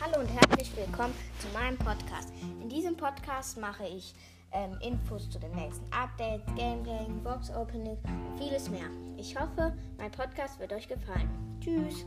Hallo und herzlich willkommen zu meinem Podcast. In diesem Podcast mache ich ähm, Infos zu den nächsten Updates, Gameplay, Box Opening und vieles mehr. Ich hoffe, mein Podcast wird euch gefallen. Tschüss.